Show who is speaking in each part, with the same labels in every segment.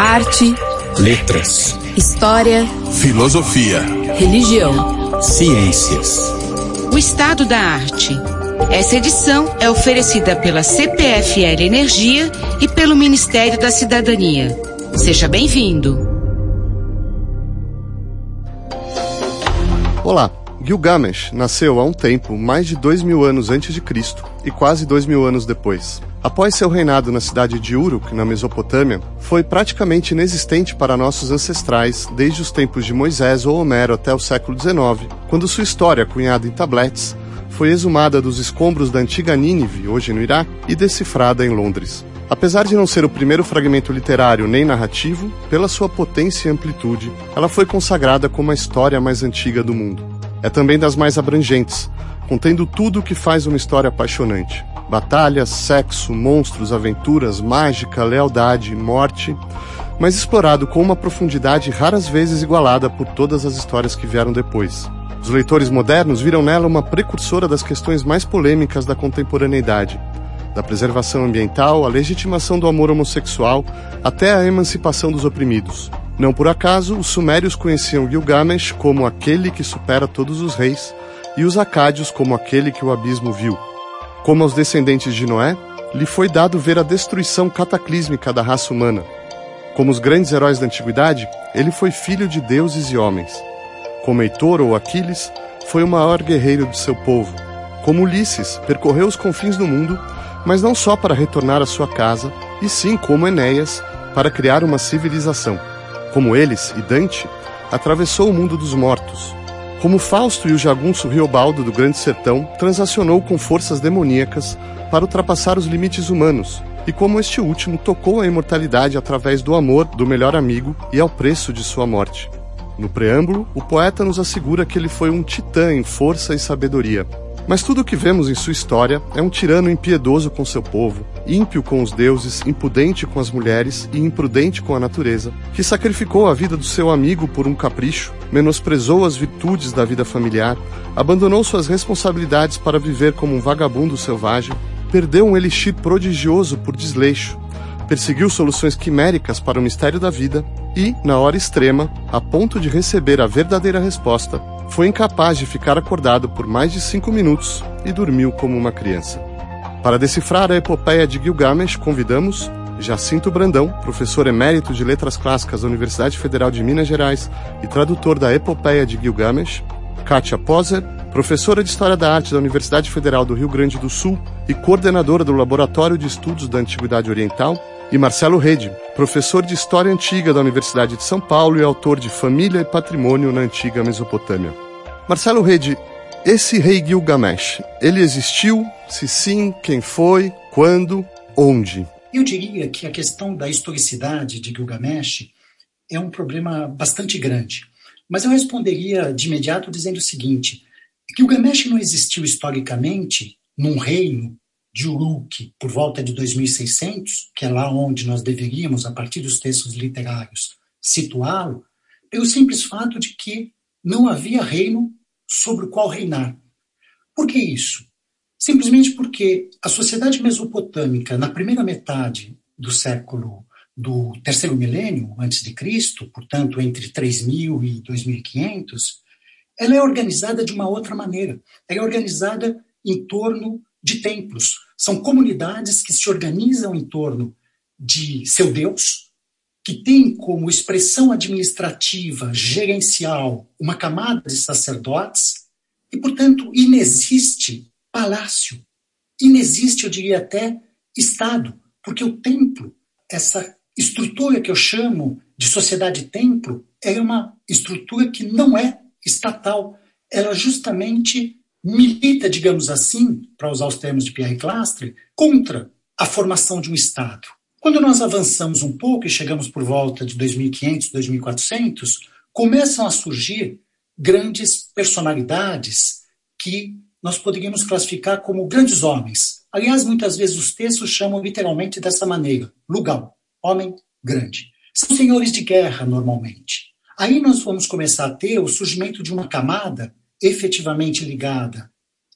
Speaker 1: Arte,
Speaker 2: letras,
Speaker 1: história,
Speaker 3: filosofia,
Speaker 1: religião,
Speaker 2: ciências.
Speaker 4: O estado da arte. Essa edição é oferecida pela CPFL Energia e pelo Ministério da Cidadania. Seja bem-vindo.
Speaker 5: Olá, Gilgamesh nasceu há um tempo, mais de dois mil anos antes de Cristo e quase dois mil anos depois. Após seu reinado na cidade de Uruk, na Mesopotâmia, foi praticamente inexistente para nossos ancestrais desde os tempos de Moisés ou Homero até o século XIX, quando sua história, cunhada em tabletes, foi exumada dos escombros da antiga Nínive, hoje no Iraque, e decifrada em Londres. Apesar de não ser o primeiro fragmento literário nem narrativo, pela sua potência e amplitude, ela foi consagrada como a história mais antiga do mundo. É também das mais abrangentes, contendo tudo o que faz uma história apaixonante. Batalhas, sexo, monstros, aventuras, mágica, lealdade, morte, mas explorado com uma profundidade raras vezes igualada por todas as histórias que vieram depois. Os leitores modernos viram nela uma precursora das questões mais polêmicas da contemporaneidade, da preservação ambiental, à legitimação do amor homossexual, até a emancipação dos oprimidos. Não por acaso, os sumérios conheciam Gilgamesh como aquele que supera todos os reis, e os acádios como aquele que o abismo viu. Como aos descendentes de Noé, lhe foi dado ver a destruição cataclísmica da raça humana. Como os grandes heróis da antiguidade, ele foi filho de deuses e homens. Como Heitor ou Aquiles, foi o maior guerreiro de seu povo. Como Ulisses, percorreu os confins do mundo, mas não só para retornar à sua casa, e sim como Enéas, para criar uma civilização. Como eles e Dante, atravessou o mundo dos mortos, como Fausto e o jagunço Riobaldo do Grande Sertão, transacionou com forças demoníacas para ultrapassar os limites humanos, e como este último tocou a imortalidade através do amor do melhor amigo e ao preço de sua morte. No preâmbulo, o poeta nos assegura que ele foi um titã em força e sabedoria, mas tudo o que vemos em sua história é um tirano impiedoso com seu povo, ímpio com os deuses, impudente com as mulheres e imprudente com a natureza, que sacrificou a vida do seu amigo por um capricho, menosprezou as virtudes da vida familiar, abandonou suas responsabilidades para viver como um vagabundo selvagem, perdeu um elixir prodigioso por desleixo, perseguiu soluções quiméricas para o mistério da vida e, na hora extrema, a ponto de receber a verdadeira resposta, foi incapaz de ficar acordado por mais de cinco minutos e dormiu como uma criança. Para decifrar a epopeia de Gilgamesh, convidamos Jacinto Brandão, professor emérito de Letras Clássicas da Universidade Federal de Minas Gerais e tradutor da epopeia de Gilgamesh, Kátia Poser, professora de História da Arte da Universidade Federal do Rio Grande do Sul e coordenadora do Laboratório de Estudos da Antiguidade Oriental, e Marcelo Rede, professor de História Antiga da Universidade de São Paulo e autor de Família e Patrimônio na Antiga Mesopotâmia. Marcelo Rede, esse rei Gilgamesh, ele existiu? Se sim, quem foi? Quando? Onde?
Speaker 6: Eu diria que a questão da historicidade de Gilgamesh é um problema bastante grande. Mas eu responderia de imediato dizendo o seguinte: Gilgamesh não existiu historicamente num reino de Uruk por volta de 2600, que é lá onde nós deveríamos, a partir dos textos literários, situá-lo, pelo simples fato de que não havia reino sobre o qual reinar. Por que isso? Simplesmente porque a sociedade mesopotâmica, na primeira metade do século do terceiro milênio antes de Cristo, portanto entre 3000 e 2500, ela é organizada de uma outra maneira. Ela é organizada em torno de templos. São comunidades que se organizam em torno de seu Deus, que tem como expressão administrativa, gerencial, uma camada de sacerdotes, e, portanto, inexiste palácio, inexiste, eu diria até, Estado, porque o templo, essa estrutura que eu chamo de sociedade-templo, é uma estrutura que não é estatal, ela justamente milita, digamos assim, para usar os termos de Pierre Clastre, contra a formação de um Estado. Quando nós avançamos um pouco e chegamos por volta de 2500, 2400, começam a surgir grandes personalidades que nós poderíamos classificar como grandes homens. Aliás, muitas vezes os textos chamam literalmente dessa maneira: lugal, homem grande. São senhores de guerra, normalmente. Aí nós vamos começar a ter o surgimento de uma camada efetivamente ligada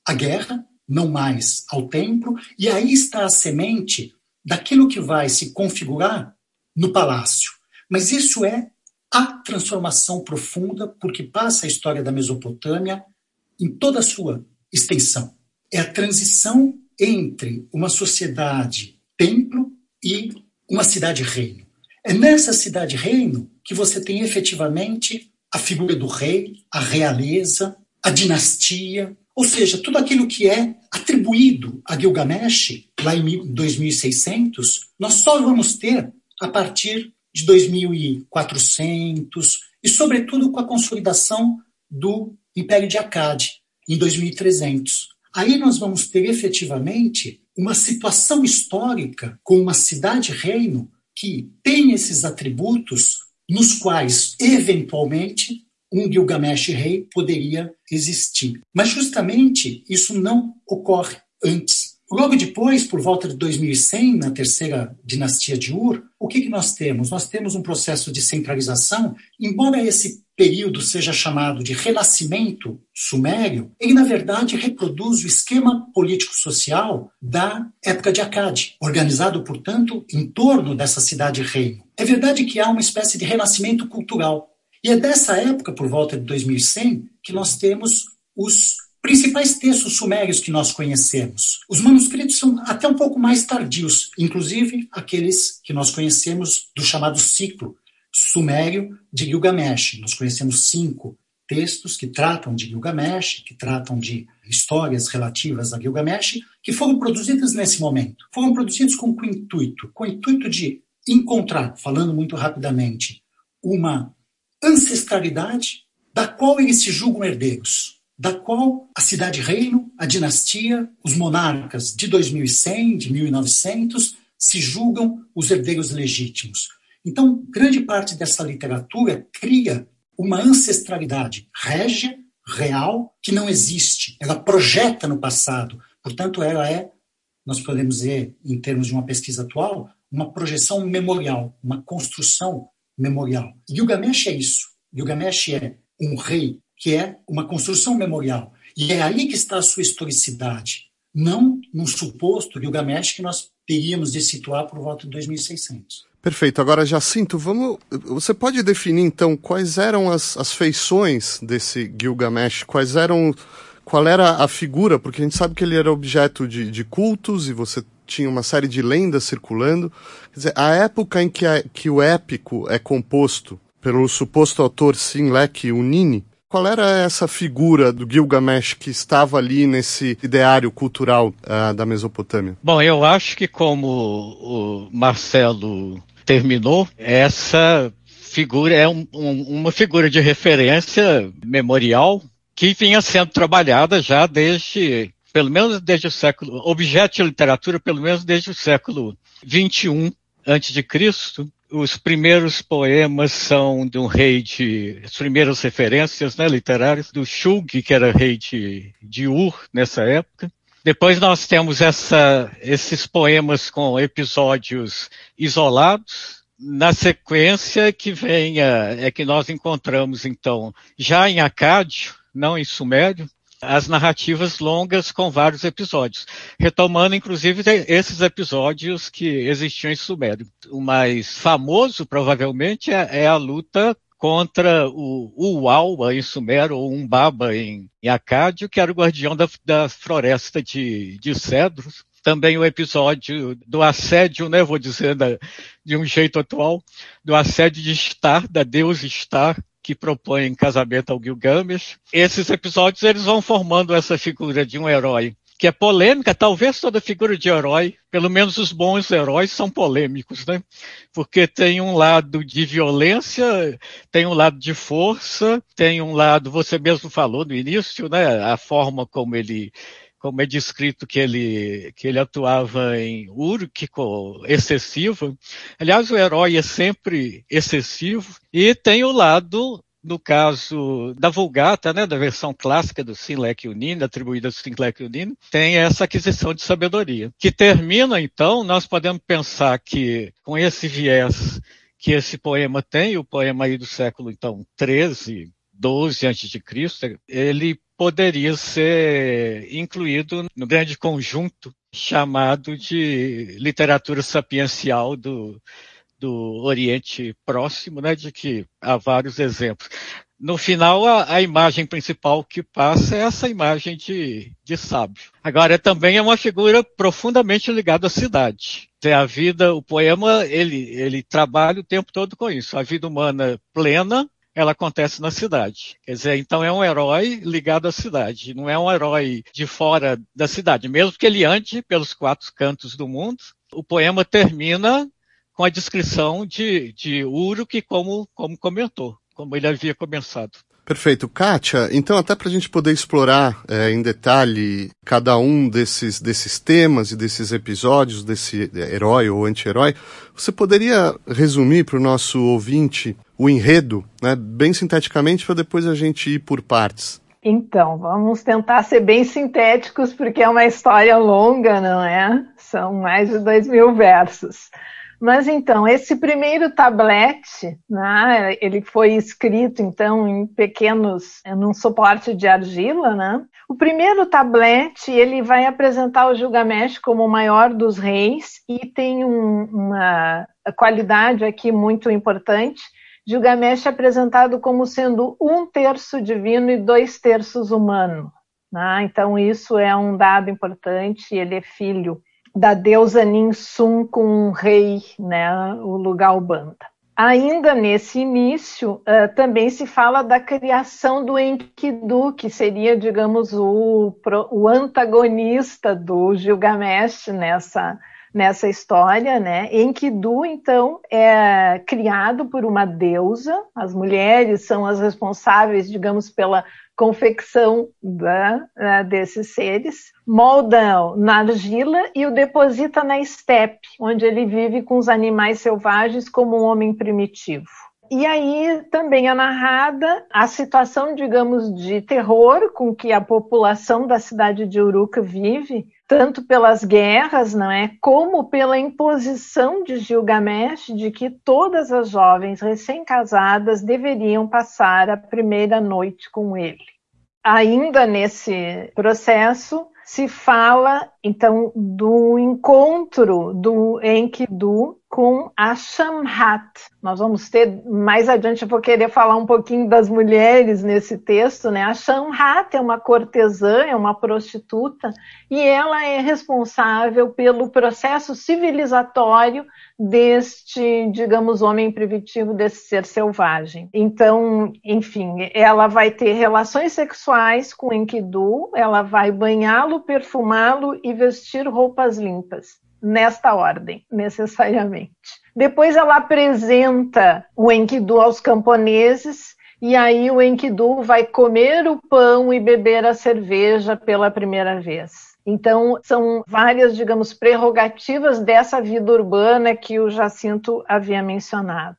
Speaker 6: à guerra, não mais ao templo, e aí está a semente daquilo que vai se configurar no palácio. Mas isso é a transformação profunda, porque passa a história da Mesopotâmia em toda a sua extensão. É a transição entre uma sociedade templo e uma cidade-reino. É nessa cidade-reino que você tem efetivamente a figura do rei, a realeza, a dinastia, ou seja, tudo aquilo que é atribuído a Gilgamesh, lá em 2600, nós só vamos ter a partir de 2400 e, sobretudo, com a consolidação do Império de Akkad, em 2300. Aí nós vamos ter efetivamente uma situação histórica com uma cidade-reino que tem esses atributos nos quais, eventualmente, um Gilgamesh rei poderia existir. Mas justamente isso não ocorre antes. Logo depois, por volta de 2100, na terceira dinastia de Ur, o que, que nós temos? Nós temos um processo de centralização, embora esse período seja chamado de renascimento sumério, ele na verdade reproduz o esquema político-social da época de Akkad, organizado, portanto, em torno dessa cidade-reino. É verdade que há uma espécie de renascimento cultural. E é dessa época, por volta de 2100, que nós temos os principais textos sumérios que nós conhecemos. Os manuscritos são até um pouco mais tardios, inclusive aqueles que nós conhecemos do chamado ciclo sumério de Gilgamesh. Nós conhecemos cinco textos que tratam de Gilgamesh, que tratam de histórias relativas a Gilgamesh, que foram produzidas nesse momento. Foram produzidos com que intuito? Com o intuito de encontrar, falando muito rapidamente, uma ancestralidade da qual eles se julgam herdeiros da qual a cidade-reino, a dinastia, os monarcas de 2100, de 1900, se julgam os herdeiros legítimos. Então, grande parte dessa literatura cria uma ancestralidade régia, real, que não existe. Ela projeta no passado. Portanto, ela é, nós podemos dizer, em termos de uma pesquisa atual, uma projeção memorial, uma construção memorial. Gilgamesh é isso. Gilgamesh é um rei que é uma construção memorial. E é aí que está a sua historicidade, não num suposto Gilgamesh que nós teríamos de situar por volta de 2600.
Speaker 5: Perfeito. Agora, Jacinto, vamos. Você pode definir então quais eram as, as feições desse Gilgamesh? Quais eram. Qual era a figura? Porque a gente sabe que ele era objeto de, de cultos e você tinha uma série de lendas circulando. Quer dizer, a época em que, a, que o épico é composto pelo suposto autor Sinlek Unini, qual era essa figura do Gilgamesh que estava ali nesse ideário cultural uh, da Mesopotâmia?
Speaker 3: Bom, eu acho que como o Marcelo terminou, essa figura é um, um, uma figura de referência memorial que vinha sendo trabalhada já desde, pelo menos desde o século, objeto de literatura, pelo menos desde o século 21 antes de Cristo, os primeiros poemas são de um rei de. As primeiras referências né, literárias, do Shulgi, que era rei de, de Ur nessa época. Depois nós temos essa, esses poemas com episódios isolados. Na sequência que vem é que nós encontramos, então, já em Acádio, não em Sumério, as narrativas longas com vários episódios, retomando inclusive esses episódios que existiam em Sumério. O mais famoso, provavelmente, é, é a luta contra o Uaua em Sumério, ou Umbaba em, em Acádio, que era o guardião da, da floresta de, de cedros. Também o episódio do assédio, né, vou dizer da, de um jeito atual, do assédio de Star, da deusa Star, que propõem casamento ao Gilgamesh. Esses episódios eles vão formando essa figura de um herói que é polêmica, talvez toda figura de herói, pelo menos os bons heróis são polêmicos, né? Porque tem um lado de violência, tem um lado de força, tem um lado, você mesmo falou no início, né? A forma como ele como é descrito que ele, que ele atuava em úrquico excessivo. Aliás, o herói é sempre excessivo e tem o lado no caso da Vulgata, né, da versão clássica do Sinlek Unino, atribuída ao Sinlek Unino, tem essa aquisição de sabedoria. Que termina, então, nós podemos pensar que, com esse viés que esse poema tem, o poema aí do século, então, 13, 12 a.C., ele poderia ser incluído no grande conjunto chamado de literatura sapiencial do, do Oriente Próximo, né, de que há vários exemplos. No final, a, a, imagem principal que passa é essa imagem de, de sábio. Agora, também é uma figura profundamente ligada à cidade. A vida, o poema, ele, ele trabalha o tempo todo com isso. A vida humana plena, ela acontece na cidade. Quer dizer, então é um herói ligado à cidade, não é um herói de fora da cidade. Mesmo que ele ande pelos quatro cantos do mundo, o poema termina com a descrição de, de Uruk como, como comentou como ele havia começado.
Speaker 5: Perfeito. Kátia, então até para a gente poder explorar é, em detalhe cada um desses, desses temas e desses episódios, desse herói ou anti-herói, você poderia resumir para o nosso ouvinte o enredo, né, bem sinteticamente, para depois a gente ir por partes?
Speaker 7: Então, vamos tentar ser bem sintéticos, porque é uma história longa, não é? São mais de dois mil versos. Mas então, esse primeiro tablete, né, ele foi escrito então em pequenos, num suporte de argila, né? O primeiro tablete, ele vai apresentar o Gilgamesh como o maior dos reis e tem um, uma qualidade aqui muito importante. Gilgamesh é apresentado como sendo um terço divino e dois terços humano. Né? Então, isso é um dado importante. Ele é filho da deusa Ninsum com o rei, né, o lugar Banda. Ainda nesse início, uh, também se fala da criação do Enkidu, que seria, digamos, o, o antagonista do Gilgamesh nessa, nessa história, né? Enkidu, então, é criado por uma deusa, as mulheres são as responsáveis, digamos, pela confecção da, né, desses seres, molda na argila e o deposita na estepe, onde ele vive com os animais selvagens como um homem primitivo. E aí também é narrada a situação, digamos, de terror com que a população da cidade de Uruca vive, tanto pelas guerras, não é, como pela imposição de Gilgamesh de que todas as jovens recém-casadas deveriam passar a primeira noite com ele. Ainda nesse processo, se fala então do encontro do Enkidu com a Shamhat. Nós vamos ter mais adiante, eu vou querer falar um pouquinho das mulheres nesse texto, né? A Shamhat é uma cortesã, é uma prostituta, e ela é responsável pelo processo civilizatório deste, digamos, homem primitivo, desse ser selvagem. Então, enfim, ela vai ter relações sexuais com Enkidu, ela vai banhá-lo, perfumá-lo e vestir roupas limpas nesta ordem, necessariamente. Depois ela apresenta o Enkidu aos camponeses e aí o Enkidu vai comer o pão e beber a cerveja pela primeira vez. Então, são várias, digamos, prerrogativas dessa vida urbana que o Jacinto havia mencionado.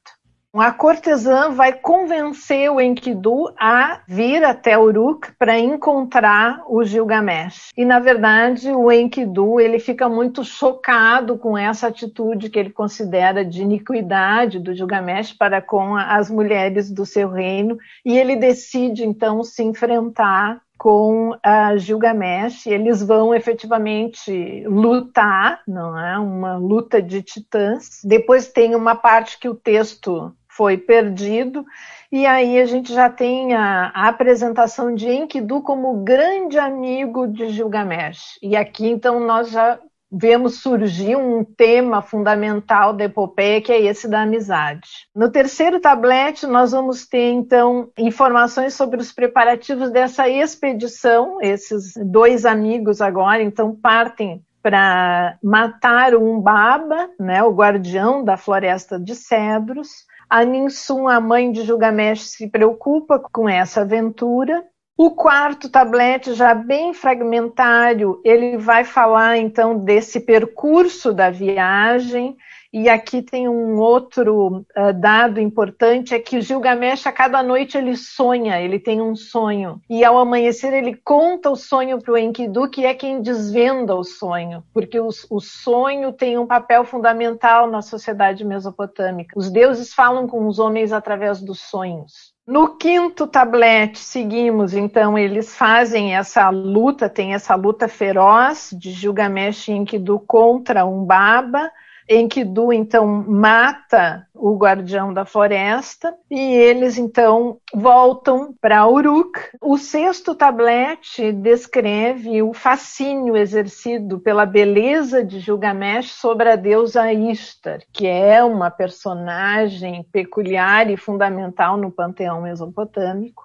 Speaker 7: A cortesã vai convencer o Enkidu a vir até Uruk para encontrar o Gilgamesh. E na verdade, o Enkidu ele fica muito chocado com essa atitude que ele considera de iniquidade do Gilgamesh para com as mulheres do seu reino, e ele decide então se enfrentar com a Gilgamesh. Eles vão efetivamente lutar, não é? Uma luta de titãs. Depois tem uma parte que o texto foi perdido. E aí a gente já tem a, a, apresentação de Enkidu como grande amigo de Gilgamesh. E aqui então nós já vemos surgir um tema fundamental da epopeia, que é esse da amizade. No terceiro tablete, nós vamos ter, então, informações sobre os preparativos dessa expedição. Esses dois amigos agora, então, partem para matar o Umbaba, né, o guardião da floresta de cedros. A Ninsum, a mãe de Gilgamesh, se preocupa com essa aventura. O quarto tablete, já bem fragmentário, ele vai falar então desse percurso da viagem. E aqui tem um outro uh, dado importante, é que Gilgamesh, a cada noite, ele sonha, ele tem um sonho. E ao amanhecer, ele conta o sonho para o Enkidu, que é quem desvenda o sonho, porque o, o sonho tem um papel fundamental na sociedade mesopotâmica. Os deuses falam com os homens através dos sonhos. No quinto tablete, seguimos, então, eles fazem essa luta, tem essa luta feroz de Gilgamesh e Enkidu contra Umbaba, Enkidu então mata o guardião da floresta e eles então voltam para Uruk. O sexto tablete descreve o fascínio exercido pela beleza de Gilgamesh sobre a deusa Ishtar, que é uma personagem peculiar e fundamental no panteão mesopotâmico.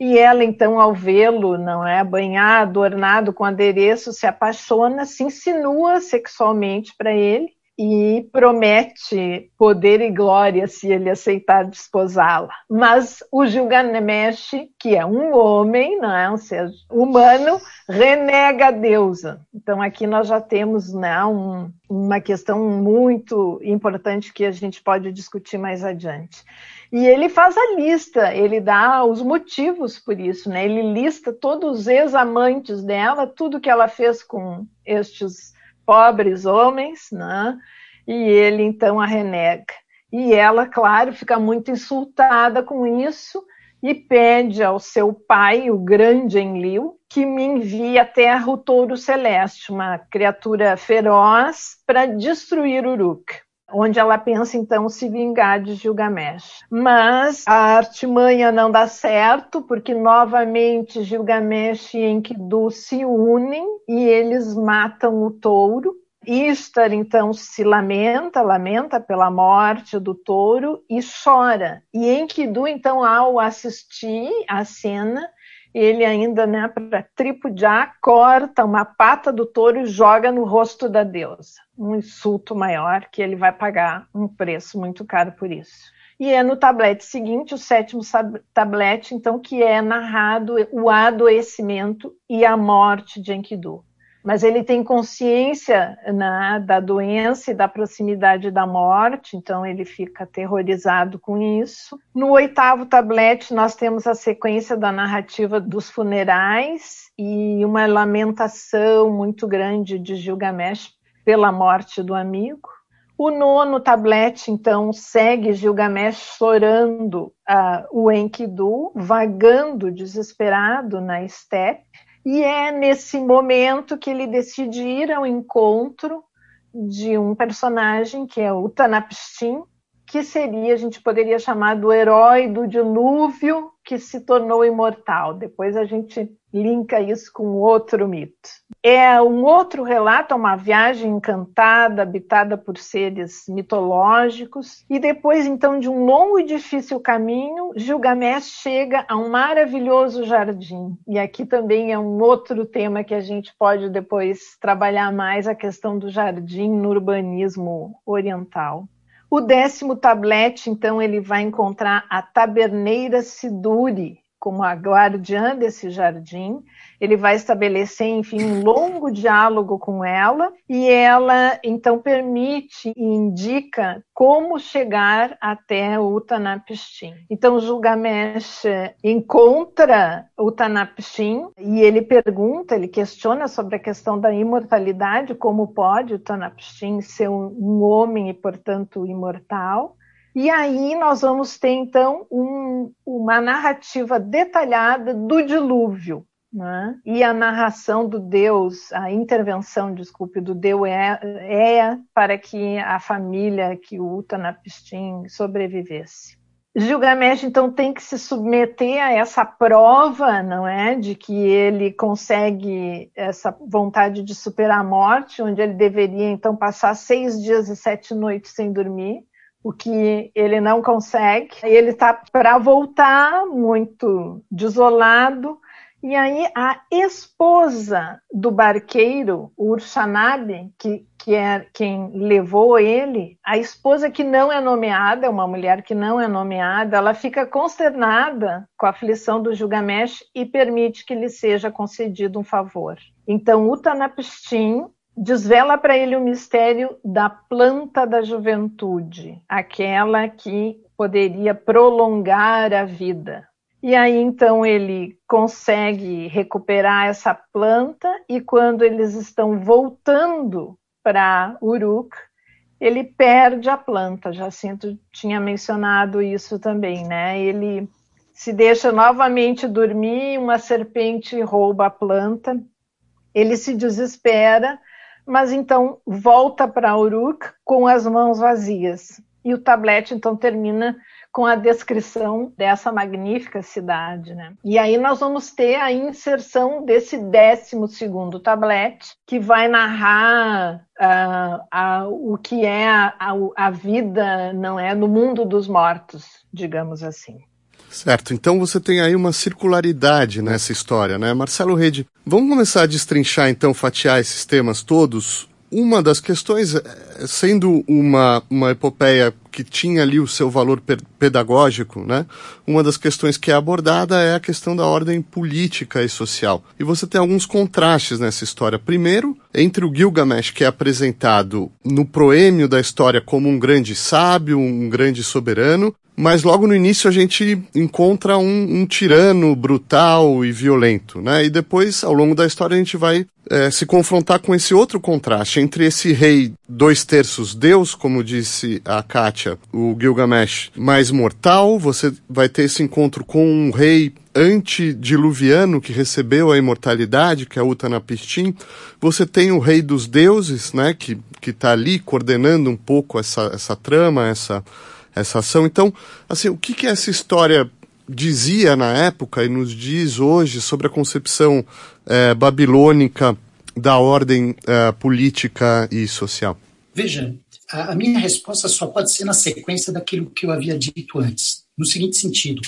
Speaker 7: E ela, então, ao vê-lo, não é, banhado, ornado com adereço, se apaixona, se insinua sexualmente para ele e promete poder e glória se ele aceitar desposá-la. Mas o Gilgamesh, que é um homem, não é um ser humano, renega a deusa. Então aqui nós já temos né, um, uma questão muito importante que a gente pode discutir mais adiante. E ele faz a lista, ele dá os motivos por isso, né? Ele lista todos os ex-amantes dela, tudo que ela fez com estes pobres homens, né? e ele então a renega. E ela, claro, fica muito insultada com isso e pede ao seu pai, o grande Enlil, que me envie à terra o touro celeste, uma criatura feroz, para destruir Uruk onde ela pensa então se vingar de Gilgamesh. Mas a artimanha não dá certo, porque novamente Gilgamesh e Enkidu se unem e eles matam o touro. Istar então se lamenta, lamenta pela morte do touro e chora. E Enkidu então ao assistir a cena, ele ainda, né, para tripudiar, corta uma pata do touro e joga no rosto da deusa. Um insulto maior que ele vai pagar um preço muito caro por isso. E é no tablete seguinte, o sétimo tablete, então, que é narrado o adoecimento e a morte de Enkidu mas ele tem consciência né, da doença e da proximidade da morte, então ele fica aterrorizado com isso. No oitavo tablete, nós temos a sequência da narrativa dos funerais e uma lamentação muito grande de Gilgamesh pela morte do amigo. O nono tablete, então, segue Gilgamesh chorando uh, o Enkidu, vagando desesperado na estepe. E é nesse momento que ele decide ir ao encontro de um personagem que é o Tanapstin, que seria, a gente poderia chamar do herói do dilúvio que se tornou imortal. Depois a gente linka isso com outro mito. É um outro relato, uma viagem encantada, habitada por seres mitológicos, e depois então de um longo e difícil caminho, Gilgamesh chega a um maravilhoso jardim. E aqui também é um outro tema que a gente pode depois trabalhar mais a questão do jardim no urbanismo oriental. O décimo tablete, então, ele vai encontrar a taberneira Siduri, como a guardiã desse jardim, ele vai estabelecer, enfim, um longo diálogo com ela e ela então permite e indica como chegar até o. Então Gilgamesh encontra o e ele pergunta, ele questiona sobre a questão da imortalidade, como pode o ser um homem e, portanto, imortal. E aí nós vamos ter, então, um, uma narrativa detalhada do dilúvio. Né? E a narração do Deus, a intervenção, desculpe, do Deus é, é para que a família que o Utanapistim sobrevivesse. Gilgamesh então tem que se submeter a essa prova, não é, de que ele consegue essa vontade de superar a morte, onde ele deveria então passar seis dias e sete noites sem dormir o que ele não consegue. Ele está para voltar muito desolado. E aí a esposa do barqueiro, Urshanabe, que, que é quem levou ele, a esposa que não é nomeada, é uma mulher que não é nomeada, ela fica consternada com a aflição do Gilgamesh e permite que lhe seja concedido um favor. Então Utanapishtim desvela para ele o mistério da planta da juventude, aquela que poderia prolongar a vida. E aí então ele consegue recuperar essa planta e quando eles estão voltando para Uruk, ele perde a planta. Jacinto tinha mencionado isso também, né? Ele se deixa novamente dormir, uma serpente rouba a planta. Ele se desespera mas então volta para Uruk com as mãos vazias. E o tablete então termina com a descrição dessa magnífica cidade. Né? E aí nós vamos ter a inserção desse décimo segundo tablete, que vai narrar uh, o que é a, a, a vida, não é, no mundo dos mortos, digamos assim.
Speaker 5: Certo, então você tem aí uma circularidade nessa história, né? Marcelo Rede, vamos começar a destrinchar então, fatiar esses temas todos uma das questões, eh, sendo uma, uma epopeia que tinha ali o seu valor pedagógico, né? Uma das questões que é abordada é a questão da ordem política e social. E você tem alguns contrastes nessa história. Primeiro, entre o Gilgamesh, que é apresentado no proêmio da história como um grande sábio, um grande soberano, mas logo no início a gente encontra um, um, tirano brutal e violento, né? E depois, ao longo da história, a gente vai é, se confrontar com esse outro contraste entre esse rei dois terços Deus, como disse a Kátia, o Gilgamesh, mais mortal. Você vai ter esse encontro com um rei antediluviano que recebeu a imortalidade, que é Utnapishtim. Você tem o rei dos deuses, né? Que que está ali coordenando um pouco essa, essa trama, essa essa ação. Então, assim, o que, que essa história dizia na época e nos diz hoje sobre a concepção é, babilônica da ordem é, política e social?
Speaker 6: Veja, a, minha resposta só pode ser na sequência daquilo que eu havia dito antes, no seguinte sentido: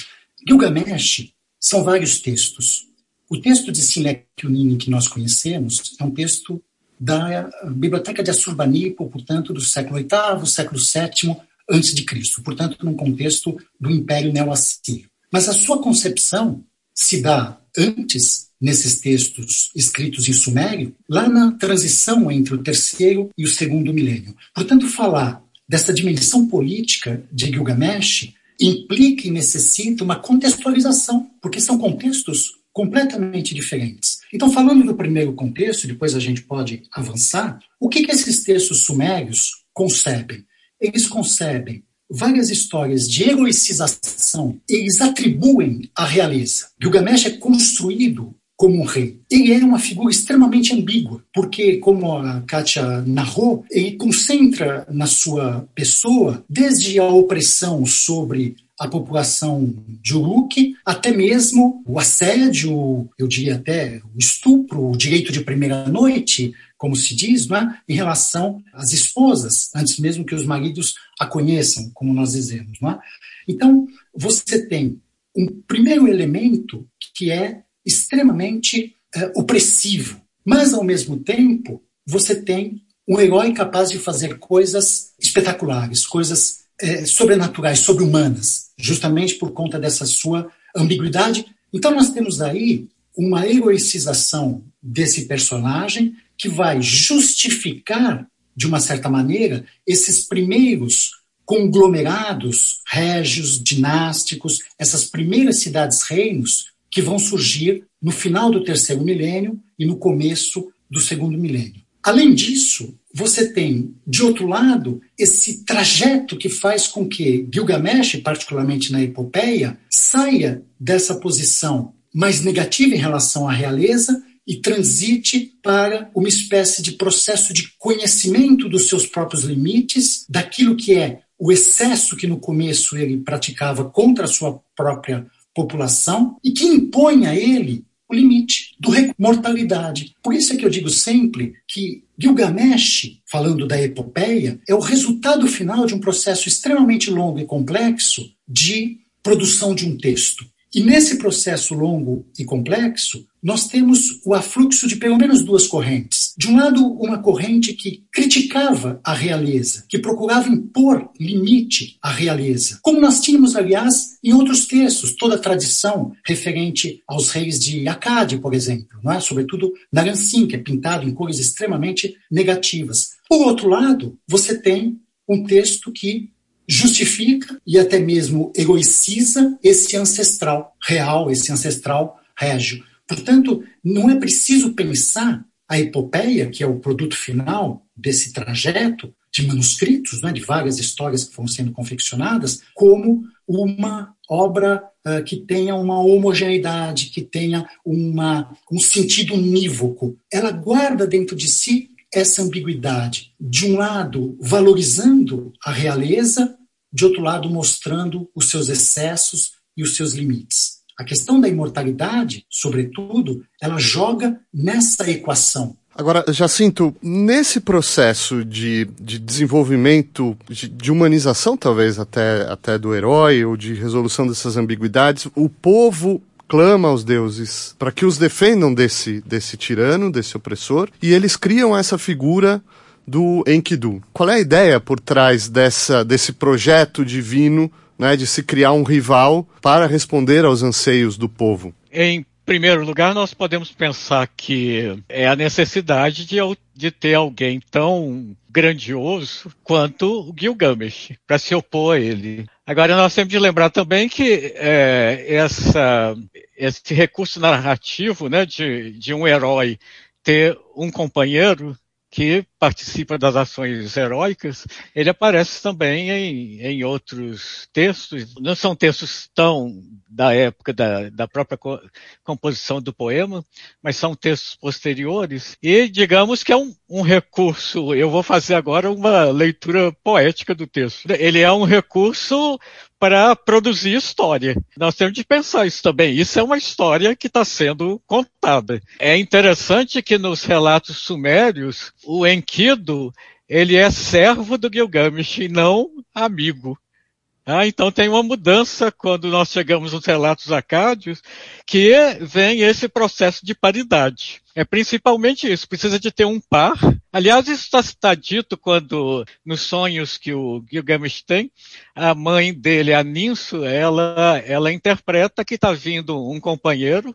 Speaker 6: Gilgamesh são vários textos. O texto de Sinek Unini que nós conhecemos é um texto da Biblioteca de Assurbanipal, portanto, do século VIII, século VII, antes de Cristo, portanto, num contexto do Império Neo-Assírio. Mas a sua concepção se dá antes, nesses textos escritos em Sumério, lá na transição entre o terceiro e o segundo milênio. Portanto, falar dessa dimensão política de Gilgamesh implica e necessita uma contextualização, porque são contextos completamente diferentes. Então, falando do primeiro contexto, depois a gente pode avançar, o que, que esses textos sumérios concebem? Eles concebem várias histórias de heroicização, eles atribuem a realeza. Gilgamesh é construído como um rei. Ele é uma figura extremamente ambígua, porque, como a Kátia narrou, ele concentra na sua pessoa desde a opressão sobre a população de Uruk, até mesmo o assédio, eu diria até o estupro, o direito de primeira noite, como se diz, é? em relação às esposas, antes mesmo que os maridos a conheçam, como nós dizemos. É? Então, você tem um primeiro elemento que é extremamente é, opressivo, mas, ao mesmo tempo, você tem um herói capaz de fazer coisas espetaculares, coisas é, sobrenaturais, sobre-humanas, justamente por conta dessa sua ambiguidade. Então, nós temos aí uma heroicização desse personagem que vai justificar, de uma certa maneira, esses primeiros conglomerados régios, dinásticos, essas primeiras cidades-reinos que vão surgir no final do terceiro milênio e no começo do segundo milênio. Além disso, você tem, de outro lado, esse trajeto que faz com que Gilgamesh, particularmente na epopeia, saia dessa posição mais negativa em relação à realeza e transite para uma espécie de processo de conhecimento dos seus próprios limites, daquilo que é o excesso que no começo ele praticava contra a sua própria população e que impõe a ele o limite do mortalidade. Por isso é que eu digo sempre que Gilgamesh, falando da epopeia, é o resultado final de um processo extremamente longo e complexo de produção de um texto. E nesse processo longo e complexo, nós temos o afluxo de pelo menos duas correntes. De um lado, uma corrente que criticava a realeza, que procurava impor limite à realeza, como nós tínhamos, aliás, em outros textos, toda a tradição referente aos reis de Akkad, por exemplo, não é? sobretudo Naransin, que é pintado em cores extremamente negativas. Por outro lado, você tem um texto que justifica e até mesmo egoiciza esse ancestral real, esse ancestral régio. Portanto, não é preciso pensar a epopeia, que é o produto final desse trajeto de manuscritos, né, de várias histórias que foram sendo confeccionadas, como uma obra uh, que tenha uma homogeneidade, que tenha uma, um sentido unívoco. Ela guarda dentro de si essa ambiguidade. De um lado, valorizando a realeza, de outro lado, mostrando os seus excessos e os seus limites. A questão da imortalidade, sobretudo, ela joga nessa equação.
Speaker 5: Agora, Jacinto, nesse processo de, de desenvolvimento, de, de, humanização talvez até, até do herói, ou de resolução dessas ambiguidades, o povo clama aos deuses para que os defendam desse, desse tirano, desse opressor, e eles criam essa figura do Enkidu. Qual é a ideia por trás dessa, desse projeto divino né, de se criar um rival para responder aos anseios do povo?
Speaker 3: Em primeiro lugar, nós podemos pensar que é a necessidade de, de ter alguém tão grandioso quanto o Gilgamesh para se opor a ele. Agora, nós temos de lembrar também que é, essa, esse recurso narrativo né, de, de um herói ter um companheiro que participa das ações heróicas, ele aparece também em, em outros textos. Não são textos tão da época da, da própria co composição do poema, mas são textos posteriores. E digamos que é um, um recurso, eu vou fazer agora uma leitura poética do texto. Ele é um recurso para produzir história. Nós temos de pensar isso também. Isso é uma história que está sendo contada. É interessante que nos relatos sumérios, o Enkidu, ele é servo do Gilgamesh e não amigo. Ah, então tem uma mudança quando nós chegamos nos relatos acádios, que vem esse processo de paridade. É principalmente isso, precisa de ter um par. Aliás, isso está, está dito quando, nos sonhos que o Gilgamesh tem, a mãe dele, a Ninso, ela, ela interpreta que está vindo um companheiro,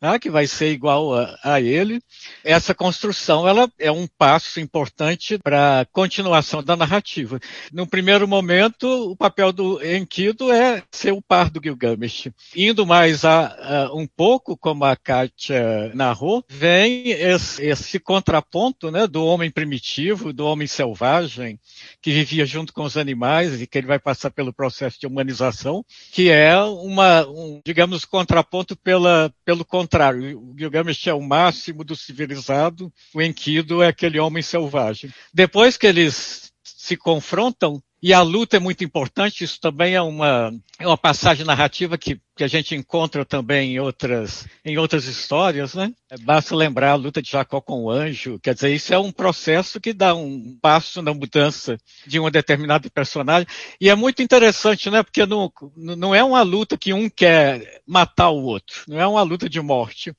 Speaker 3: né, que vai ser igual a, a, ele. Essa construção ela é um passo importante para a continuação da narrativa. No primeiro momento, o papel do Enkidu é ser o par do Gilgamesh. Indo mais a, a um pouco, como a Kátia narrou, vem esse, esse contraponto né, do homem primitivo, do homem selvagem, que vivia junto com os animais e que ele vai passar pelo processo de humanização, que é uma, um, digamos, contraponto pela, pelo contrário. O Gilgamesh é o máximo do civilizado, o Enkidu é aquele homem selvagem. Depois que eles se confrontam, e a luta é muito importante, isso também é uma, é uma passagem narrativa que, que a gente encontra também em outras, em outras histórias, né? É, basta lembrar a luta de Jacó com o anjo, quer dizer, isso é um processo que dá um passo na mudança de uma determinada personagem. E é muito interessante, né? Porque não, não é uma luta que um quer matar o outro, não é uma luta de morte.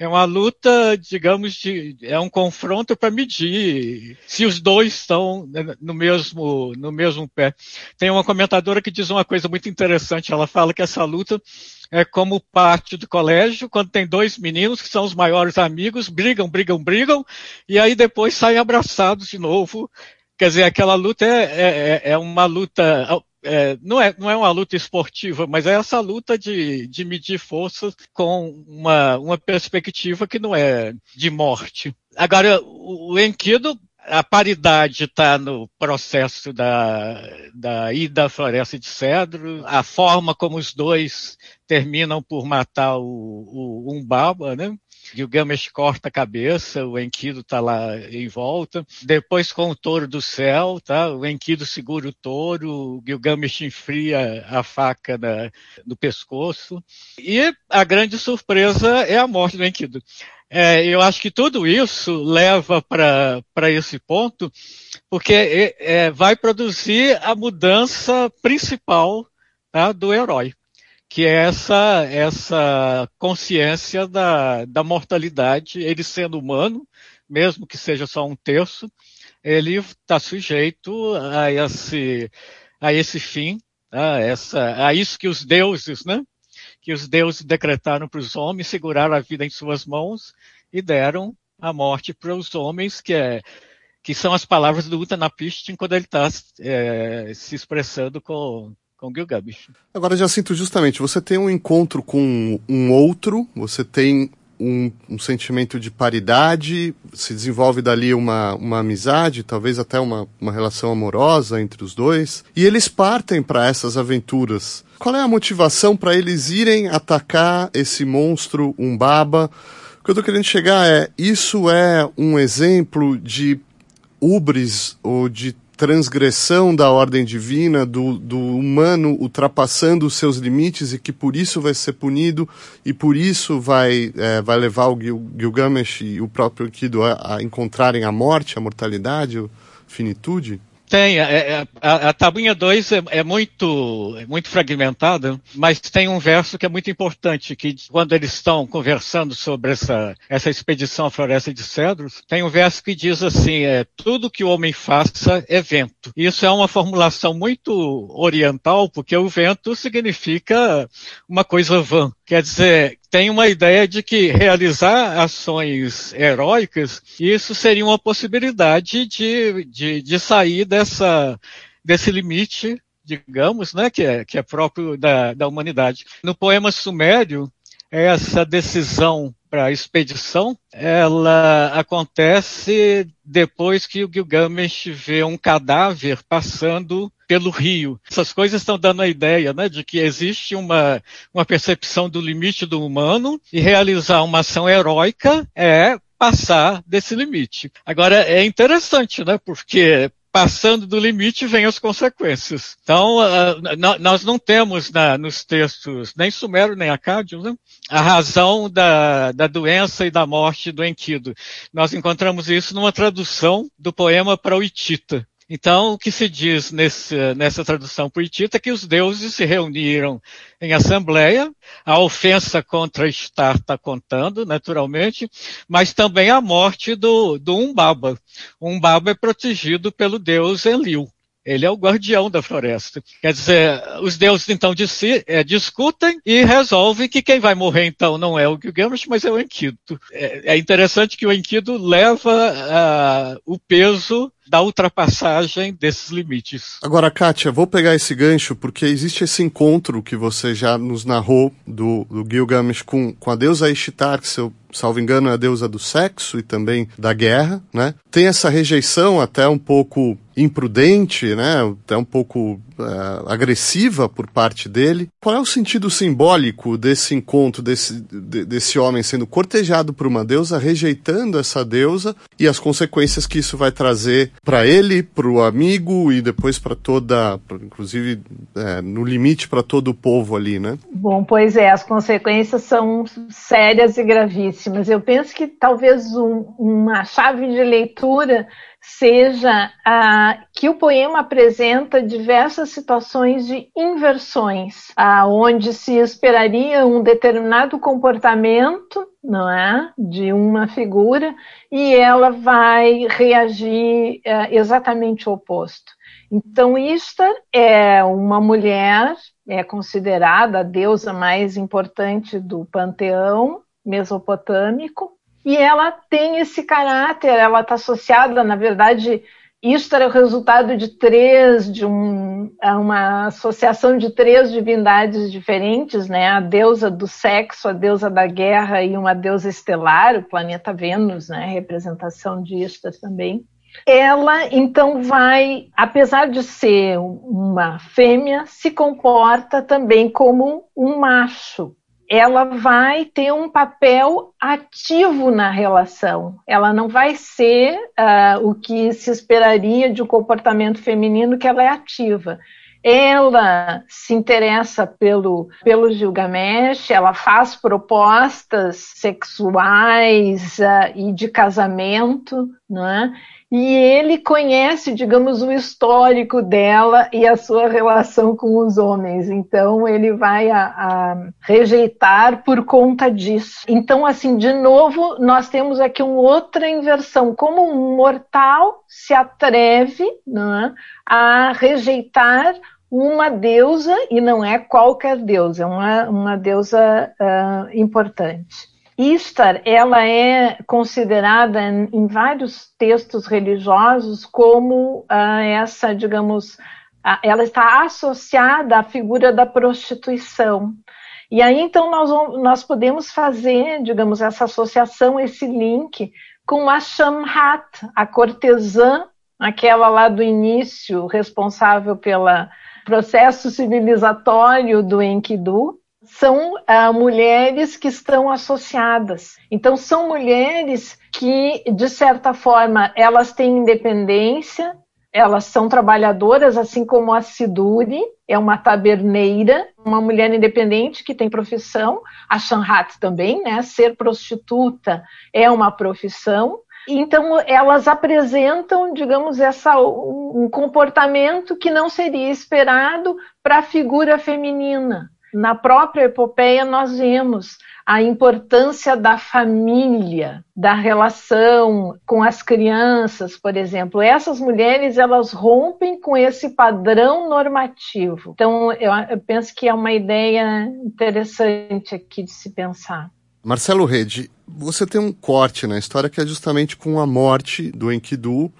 Speaker 3: É uma luta, digamos, de, é um confronto para medir se os dois estão no mesmo, no mesmo pé. Tem uma comentadora que diz uma coisa muito interessante. Ela fala que essa luta é como pátio do colégio, quando tem dois meninos que são os maiores amigos, brigam, brigam, brigam, e aí depois saem abraçados de novo. Quer dizer, aquela luta é, é, é uma luta. É, não, é, não é uma luta esportiva, mas é essa luta de, de medir forças com uma, uma perspectiva que não é de morte. Agora, o, o Enkidu a paridade está no processo da, da ida à floresta de cedro, a forma como os dois terminam por matar o, o Umbaba, né? Gilgamesh corta a cabeça, o Enkidu está lá em volta. Depois com o touro do céu, tá? O Enkidu segura o touro, o Gilgamesh enfria a faca na, no pescoço. E a grande surpresa é a morte do Enkidu. É, eu acho que tudo isso leva para esse ponto, porque é, é, vai produzir a mudança principal tá, do herói, que é essa, essa consciência da, da mortalidade, ele sendo humano, mesmo que seja só um terço, ele está sujeito a esse, a esse fim, a, essa, a isso que os deuses, né, que os deuses decretaram para os homens, seguraram a vida em suas mãos e deram a morte para os homens, que, é, que são as palavras do Utnapishtim quando ele está é, se expressando com, com Gilgamesh.
Speaker 5: Agora, Jacinto, justamente, você tem um encontro com um outro, você tem um, um, sentimento de paridade, se desenvolve dali uma, uma amizade, talvez até uma, uma relação amorosa entre os dois, e eles partem para essas aventuras. Qual é a motivação para eles irem atacar esse monstro, um baba? O que eu estou querendo chegar é, isso é um exemplo de ubris ou de transgressão da ordem divina, do, do humano ultrapassando os seus limites e que por isso vai ser punido e por isso vai, é, vai levar o Gil, Gilgamesh e o próprio Enkidu a, a encontrarem a morte, a mortalidade, a finitude?
Speaker 3: Tem, é, é, a, a tabuinha 2 é, é, muito, é muito fragmentada, mas tem um verso que é muito importante, que quando eles estão conversando sobre essa, essa expedição à floresta de cedros, tem um verso que diz assim, é, tudo que o homem faça é vento. Isso é uma formulação muito oriental, porque o vento significa uma coisa vã. Quer dizer, tem uma ideia de que realizar ações heróicas, isso seria uma possibilidade de, de, de sair dessa, desse limite, digamos, né, que é, que é próprio da, da humanidade. No poema sumério, essa decisão para a expedição, ela acontece depois que o Gilgamesh vê um cadáver passando pelo rio. Essas coisas estão dando a ideia né, de que existe uma, uma percepção do limite do humano e realizar uma ação heróica é passar desse limite. Agora, é interessante, né? Porque passando do limite vem as consequências. Então, uh, nós não temos na, nos textos, nem Sumero nem Acádio, né, a razão da, da doença e da morte do Enkidu. Nós encontramos isso numa tradução do poema para o Itita. Então, o que se diz nesse, nessa tradução poetita é que os deuses se reuniram em assembleia, a ofensa contra Estar está contando, naturalmente, mas também a morte do, do Umbaba. Umbaba é protegido pelo deus Enlil. Ele é o guardião da floresta. Quer dizer, os deuses então é, discutem e resolvem que quem vai morrer então não é o Gilgamesh, mas é o Enkidu. É, é interessante que o Enkidu leva uh, o peso da ultrapassagem desses limites.
Speaker 5: Agora, Kátia, vou pegar esse gancho porque existe esse encontro que você já nos narrou do, do Gilgamesh com, com a deusa Ishtar, que se eu salvo engano é a deusa do sexo e também da guerra, né? Tem essa rejeição até um pouco imprudente, né? Até um pouco uh, agressiva por parte dele. Qual é o sentido simbólico desse encontro, desse, de, desse homem sendo cortejado por uma deusa, rejeitando essa deusa e as consequências que isso vai trazer para ele, para o amigo e depois para toda, inclusive é, no limite para todo o povo ali, né?
Speaker 7: Bom, pois é, as consequências são sérias e gravíssimas. Eu penso que talvez um, uma chave de leitura seja que o poema apresenta diversas situações de inversões, a, onde se esperaria um determinado comportamento, não é, de uma figura e ela vai reagir é, exatamente o oposto. Então, Ishtar é uma mulher, é considerada a deusa mais importante do panteão mesopotâmico, e ela tem esse caráter, ela está associada, na verdade, isso era o resultado de três, de um, é uma associação de três divindades diferentes, né? A deusa do sexo, a deusa da guerra e uma deusa estelar, o planeta Vênus, né? Representação de Ishtar também. Ela então vai, apesar de ser uma fêmea, se comporta também como um macho, ela vai ter um papel ativo na relação. Ela não vai ser uh, o que se esperaria de um comportamento feminino, que ela é ativa. Ela se interessa pelo, pelo Gilgamesh, ela faz propostas sexuais uh, e de casamento, não é? E ele conhece, digamos, o histórico dela e a sua relação com os homens. Então, ele vai a, a rejeitar por conta disso. Então, assim, de novo, nós temos aqui uma outra inversão. Como um mortal se atreve né, a rejeitar uma deusa, e não é qualquer deusa, é uma, uma deusa uh, importante. Ishtar, ela é considerada em, vários textos religiosos como uh, essa, digamos, ela está associada à figura da prostituição. E aí, então, nós, nós podemos fazer, digamos, essa associação, esse link com a Shamhat, a cortesã, aquela lá do início, responsável pelo processo civilizatório do Enkidu, são ah, mulheres que estão associadas. Então, são mulheres que, de certa forma, elas têm independência, elas são trabalhadoras, assim como a Siduri, é uma taberneira, uma mulher independente que tem profissão, a Shanhat também, né? Ser prostituta é uma profissão. Então, elas apresentam, digamos, essa, um comportamento que não seria esperado para a figura feminina. Na própria epopeia, nós vemos a importância da família, da relação com as crianças, por exemplo. Essas mulheres, elas rompem com esse padrão normativo. Então, eu, eu penso que é uma ideia interessante aqui de se pensar.
Speaker 5: Marcelo Rede, você tem um corte na história que é justamente com a morte do Enkidu,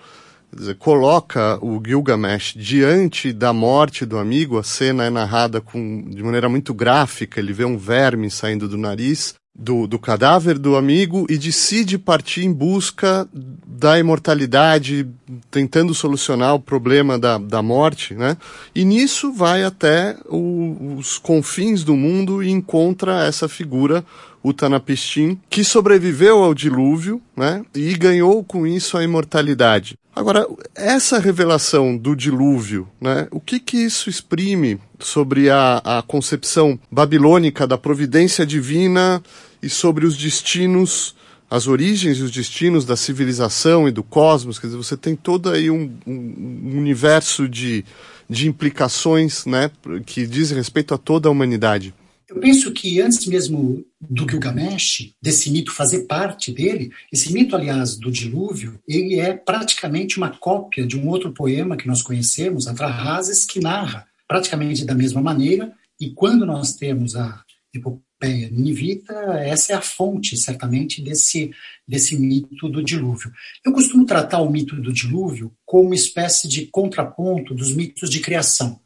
Speaker 5: dizer, coloca o Gilgamesh diante da morte do amigo, a cena é narrada com, de maneira muito gráfica, ele vê um verme saindo do nariz do, do cadáver do amigo e decide partir em busca da imortalidade, tentando solucionar o problema da, da morte, né? E nisso vai até o, os confins do mundo e encontra essa figura Utanapistim, que sobreviveu ao dilúvio, né? E ganhou com isso a imortalidade. Agora, essa revelação do dilúvio, né? O que que isso exprime sobre a, a concepção babilônica da providência divina e sobre os destinos as origens e os destinos da civilização e do cosmos, quer dizer, você tem todo aí um, um universo de, de implicações, né, que diz respeito a toda a humanidade.
Speaker 6: Eu penso que antes mesmo do Gilgamesh, desse mito fazer parte dele, esse mito, aliás, do dilúvio, ele é praticamente uma cópia de um outro poema que nós conhecemos, Atrahasis, que narra praticamente da mesma maneira, e quando nós temos a epopeia ninivita, essa é a fonte, certamente, desse, desse mito do dilúvio. Eu costumo tratar o mito do dilúvio como uma espécie de contraponto dos mitos de criação.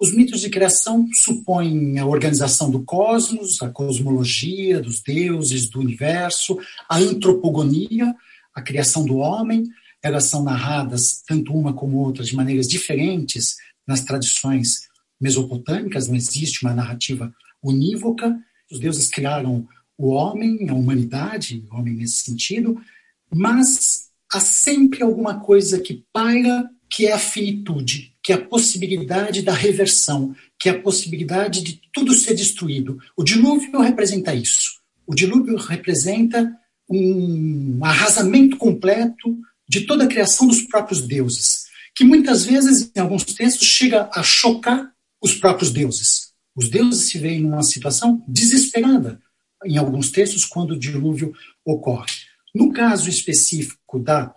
Speaker 6: Os mitos de criação supõem a organização do cosmos, a cosmologia dos deuses, do universo, a antropogonia, a criação do homem. Elas são narradas, tanto uma como outra, de maneiras diferentes nas tradições mesopotâmicas, não existe uma narrativa unívoca. Os deuses criaram o homem, a humanidade, o homem nesse sentido, mas há sempre alguma coisa que paira que é a finitude, que é a possibilidade da reversão, que é a possibilidade de tudo ser destruído. O dilúvio representa isso. O dilúvio representa um arrasamento completo de toda a criação dos próprios deuses, que muitas vezes, em alguns textos, chega a chocar os próprios deuses. Os deuses se veem numa situação desesperada, em alguns textos, quando o dilúvio ocorre. No caso específico da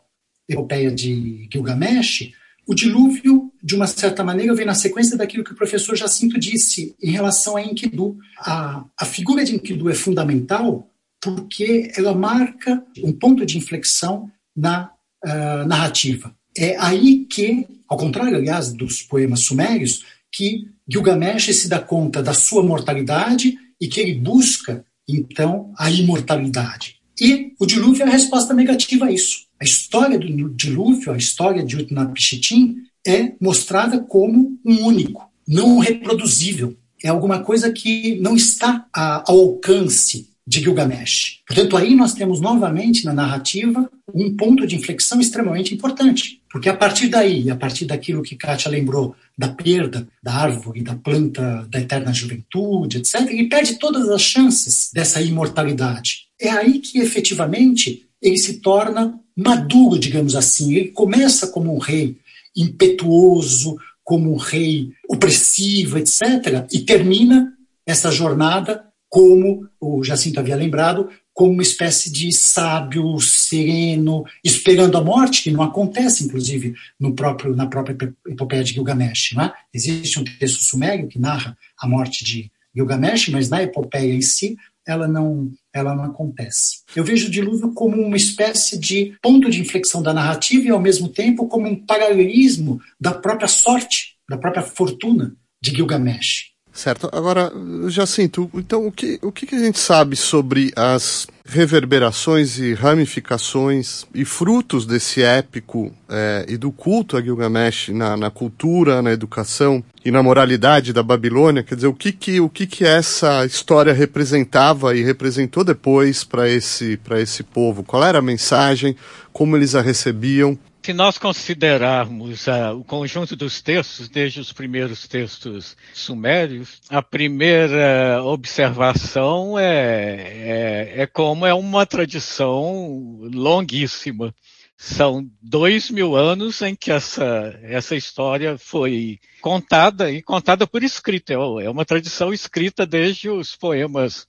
Speaker 6: epopeia de Gilgamesh, o dilúvio, de uma certa maneira, vem na sequência daquilo que o professor Jacinto disse em relação a Enkidu. A, a figura de Enkidu é fundamental porque ela marca um ponto de inflexão na uh, narrativa. É aí que, ao contrário, aliás, dos poemas sumérios, que Gilgamesh se dá conta da sua mortalidade e que ele busca, então, a imortalidade. E o dilúvio é a resposta negativa a isso. A história do dilúvio, a história de Utnapishtim, é mostrada como um único, não reproduzível. É alguma coisa que não está ao alcance de Gilgamesh. Portanto, aí nós temos novamente na narrativa um ponto de inflexão extremamente importante, porque a partir daí, a partir daquilo que Kátia lembrou da perda da árvore, da planta da eterna juventude, etc., ele perde todas as chances dessa imortalidade. É aí que efetivamente ele se torna maduro, digamos assim. Ele começa como um rei impetuoso, como um rei opressivo, etc., e termina essa jornada como o Jacinto havia lembrado, como uma espécie de sábio, sereno, esperando a morte, que não acontece, inclusive, no próprio, na própria epopeia de Gilgamesh. É? Existe um texto sumério que narra a morte de Gilgamesh, mas na epopeia em si, ela não, ela não acontece. Eu vejo o dilúvio como uma espécie de ponto de inflexão da narrativa e, ao mesmo tempo, como um paralelismo da própria sorte, da própria fortuna de Gilgamesh.
Speaker 5: Certo. Agora, Jacinto, então o que, o que a gente sabe sobre as reverberações e ramificações e frutos desse épico é, e do culto a Gilgamesh na, na, cultura, na educação e na moralidade da Babilônia? Quer dizer, o que que, o que, que essa história representava e representou depois para esse, esse povo? Qual era a mensagem? Como eles a recebiam?
Speaker 3: Se nós considerarmos uh, o conjunto dos textos, desde os primeiros textos sumérios, a primeira observação é, é, é como é uma tradição longuíssima. São dois mil anos em que essa, essa história foi contada, e contada por escrita. É, é uma tradição escrita desde os poemas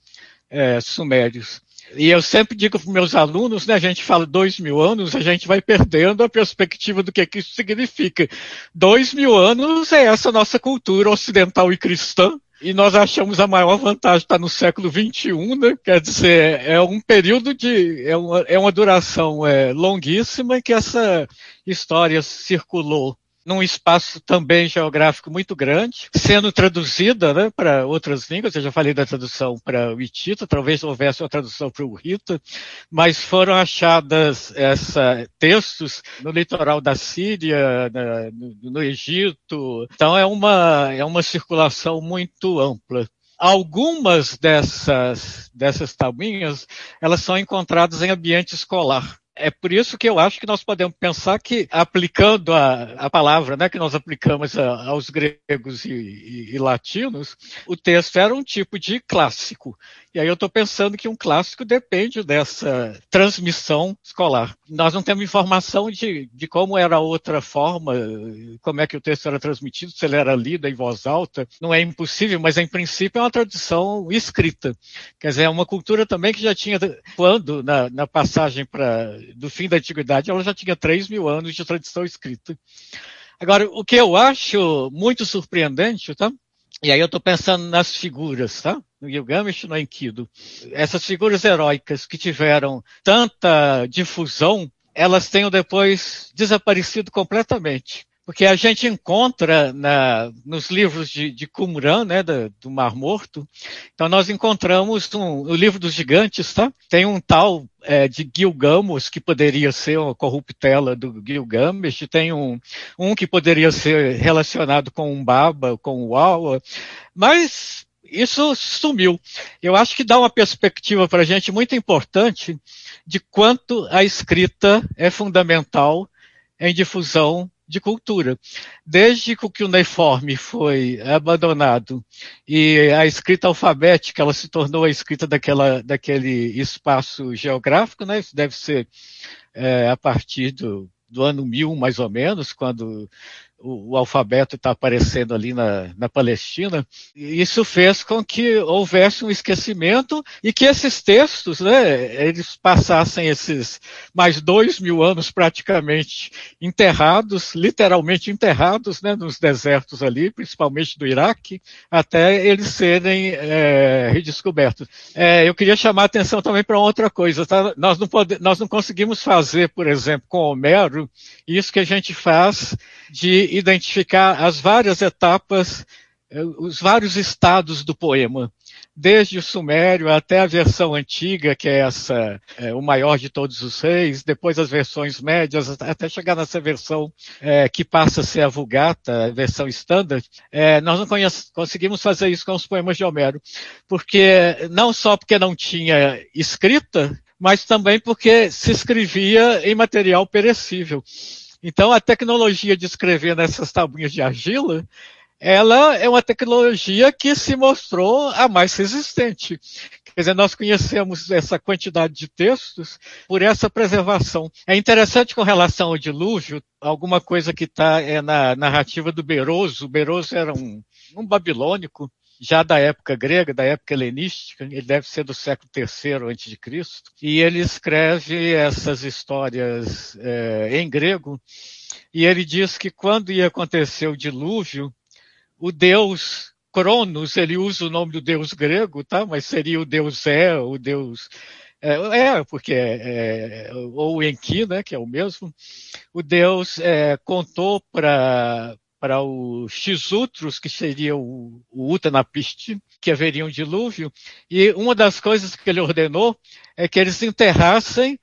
Speaker 3: é, sumérios. E eu sempre digo para meus alunos, né, a gente fala dois mil anos, a gente vai perdendo a perspectiva do que, que isso significa. Dois mil anos é essa nossa cultura ocidental e cristã, e nós achamos a maior vantagem estar no século XXI, né? Quer dizer, é um período de. é uma, é uma duração é, longuíssima que essa história circulou num espaço também geográfico muito grande, sendo traduzida né, para outras línguas. Eu já falei da tradução para o Hitita, talvez houvesse uma tradução para o Rita, mas foram achadas essa, textos no litoral da Síria, na, no, no Egito. Então é uma, é uma circulação muito ampla. Algumas dessas, dessas tabuinhas, elas são encontradas em ambiente escolar. É por isso que eu acho que nós podemos pensar que, aplicando a, a palavra né, que nós aplicamos a, aos gregos e, e, e, latinos, o texto era um tipo de clássico. E aí eu estou pensando que um clássico depende dessa transmissão escolar. Nós não temos informação de, de como era a outra forma, como é que o texto era transmitido, se ele era lido em voz alta. Não é impossível, mas em princípio é uma tradição escrita. Quer dizer, é uma cultura também que já tinha, quando, na, na passagem para do fim da antiguidade, ela já tinha 3 mil anos de tradição escrita. Agora, o que eu acho muito surpreendente, tá? E aí eu estou pensando nas figuras, tá? No Gilgamesh e no Enkidu. Essas figuras heróicas que tiveram tanta difusão, elas tenham depois desaparecido completamente. Porque a gente encontra na, nos livros de, de Qumran, né, do, Mar Morto, então nós encontramos um, o livro dos gigantes, tá? Tem um tal é, de Gilgamos, que poderia ser uma corruptela do Gilgamesh, tem um, um que poderia ser relacionado com um Baba, com o Awa, mas isso sumiu. Eu acho que dá uma perspectiva para a gente muito importante de quanto a escrita é fundamental em difusão de cultura. Desde que o cuneiforme foi abandonado e a escrita alfabética ela se tornou a escrita daquela, daquele espaço geográfico, né? Isso deve ser é, a partir do, do ano 1000, mais ou menos, quando o, o alfabeto está aparecendo ali na, na Palestina, isso fez com que houvesse um esquecimento e que esses textos, né, eles passassem esses mais dois mil anos praticamente enterrados, literalmente enterrados, né, nos desertos ali, principalmente do Iraque, até eles serem é, redescobertos. É, eu queria chamar a atenção também para outra coisa, tá? Nós não, pode, nós não conseguimos fazer, por exemplo, com Homero, isso que a gente faz de identificar as várias etapas, eh, os vários estados do poema, desde o sumério até a versão antiga, que é essa, é, o maior de todos os reis, depois as versões médias, até chegar nessa versão é, que passa a ser a Vulgata, a versão standard, é, nós não conseguimos fazer isso com os poemas de Homero, porque não só porque não tinha escrita, mas também porque se escrevia em material perecível. Então, a tecnologia de escrever nessas tabuinhas de argila, ela é uma tecnologia que se mostrou a mais resistente. Quer dizer, nós conhecemos essa quantidade de textos por essa preservação. É interessante com relação ao dilúvio, alguma coisa que está é na narrativa do Beroso. O Beroso era um, um babilônico já da época grega, da época helenística, ele deve ser do século III a.C., e ele escreve essas histórias é, em grego, e ele diz que quando ia acontecer o dilúvio, o deus Cronos, ele usa o nome do deus grego, tá? mas seria o deus É, o deus é, é, porque é, ou Enki, né, que é o mesmo, o Deus é, contou para para os Xutros, que seria o, o Utanapishtim, que haveria um dilúvio, e uma das coisas que ele ordenou é que eles enterrassem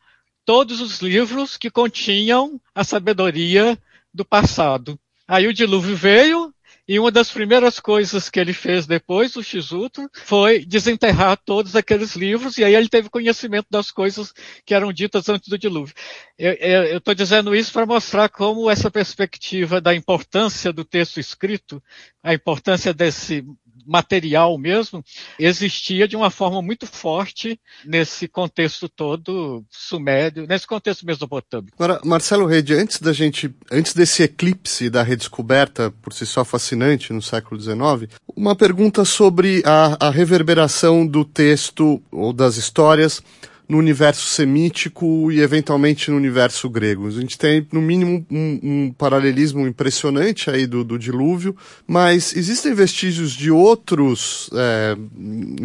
Speaker 3: todos os livros que continham a sabedoria do passado. Aí o dilúvio veio, e uma das primeiras coisas que ele fez depois, o Shizuto, foi desenterrar todos aqueles livros, e aí ele teve conhecimento das coisas que eram ditas antes do dilúvio. Eu estou dizendo isso para mostrar como essa perspectiva da importância do texto escrito, a importância desse material mesmo, existia de uma forma muito forte nesse contexto todo sumério, nesse contexto mesopotâmico.
Speaker 5: Agora, Marcelo Rede, antes da gente, antes desse eclipse da redescoberta por si só fascinante no século XIX, uma pergunta sobre a, a reverberação do texto ou das histórias no universo semítico e eventualmente no universo grego. A gente tem, no mínimo, um, um paralelismo impressionante aí do, do, dilúvio, mas existem vestígios de outros, é,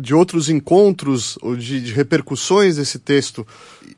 Speaker 5: de outros encontros ou de, de, repercussões desse texto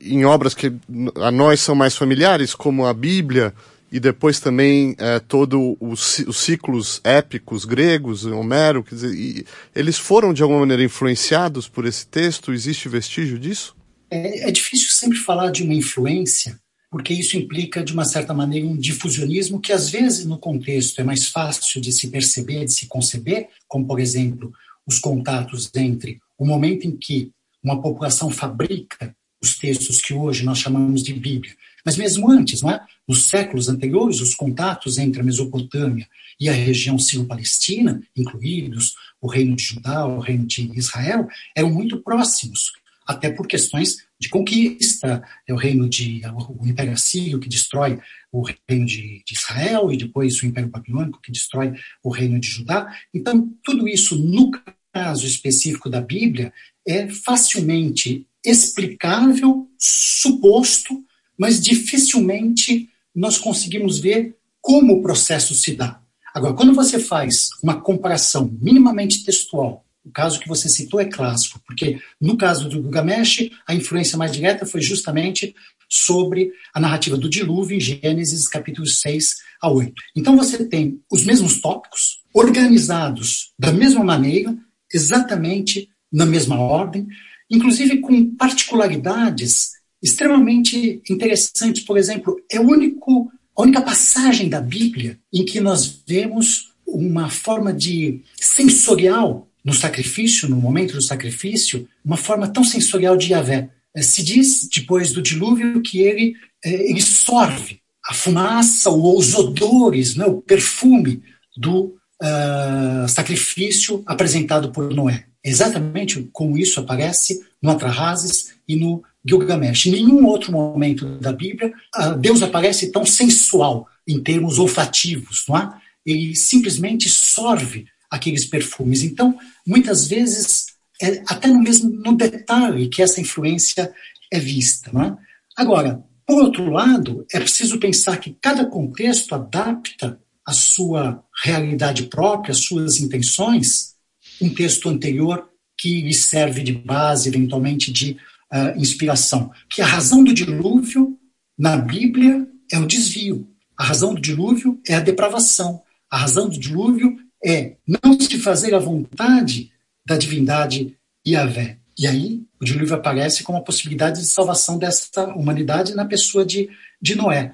Speaker 5: em obras que a nós são mais familiares, como a Bíblia, e depois também é, todo os, os, ciclos épicos gregos, Homero, quer dizer, eles foram de alguma maneira influenciados por esse texto? Existe vestígio disso?
Speaker 6: É, é difícil sempre falar de uma influência, porque isso implica, de uma certa maneira, um difusionismo que, às vezes, no contexto é mais fácil de se perceber, de se conceber, como, por exemplo, os contatos entre o momento em que uma população fabrica os textos que hoje nós chamamos de Bíblia, mas mesmo antes, não é? nos séculos anteriores, os contatos entre a Mesopotâmia e a região sírio-palestina, incluídos o reino de Judá, o reino de Israel, eram muito próximos até por questões de conquista. É o reino de o Império Assírio que destrói o reino de, de, Israel e depois o Império Babilônico que destrói o reino de Judá. Então, tudo isso, no caso específico da Bíblia, é facilmente explicável, suposto, mas dificilmente nós conseguimos ver como o processo se dá. Agora, quando você faz uma comparação minimamente textual o caso que você citou é clássico, porque no caso do Gilgamesh, a influência mais direta foi justamente sobre a narrativa do dilúvio em Gênesis capítulos 6 a 8. Então você tem os mesmos tópicos, organizados da mesma maneira, exatamente na mesma ordem, inclusive com particularidades extremamente interessantes. Por exemplo, é único, a única passagem da Bíblia em que nós vemos uma forma de sensorial no sacrifício, no momento do sacrifício, uma forma tão sensorial de Yahvé. É, se diz, depois do dilúvio, que ele, é, ele sorve a fumaça ou os odores, né, o perfume do uh, sacrifício apresentado por Noé. Exatamente como isso aparece no Atrahasis e no Gilgamesh. Em nenhum outro momento da Bíblia, uh, Deus aparece tão sensual em termos olfativos, não é? Ele simplesmente sorve aqueles perfumes. Então, muitas vezes, é até no mesmo no detalhe que essa influência é vista. É? Agora, por outro lado, é preciso pensar que cada contexto adapta a sua realidade própria, as suas intenções, um texto anterior que lhe serve de base, eventualmente, de uh, inspiração. Que a razão do dilúvio na Bíblia é o desvio. A razão do dilúvio é a depravação. A razão do dilúvio é não se fazer a vontade da divindade Yahvé. E aí o dilúvio aparece como a possibilidade de salvação desta humanidade na pessoa de, de Noé.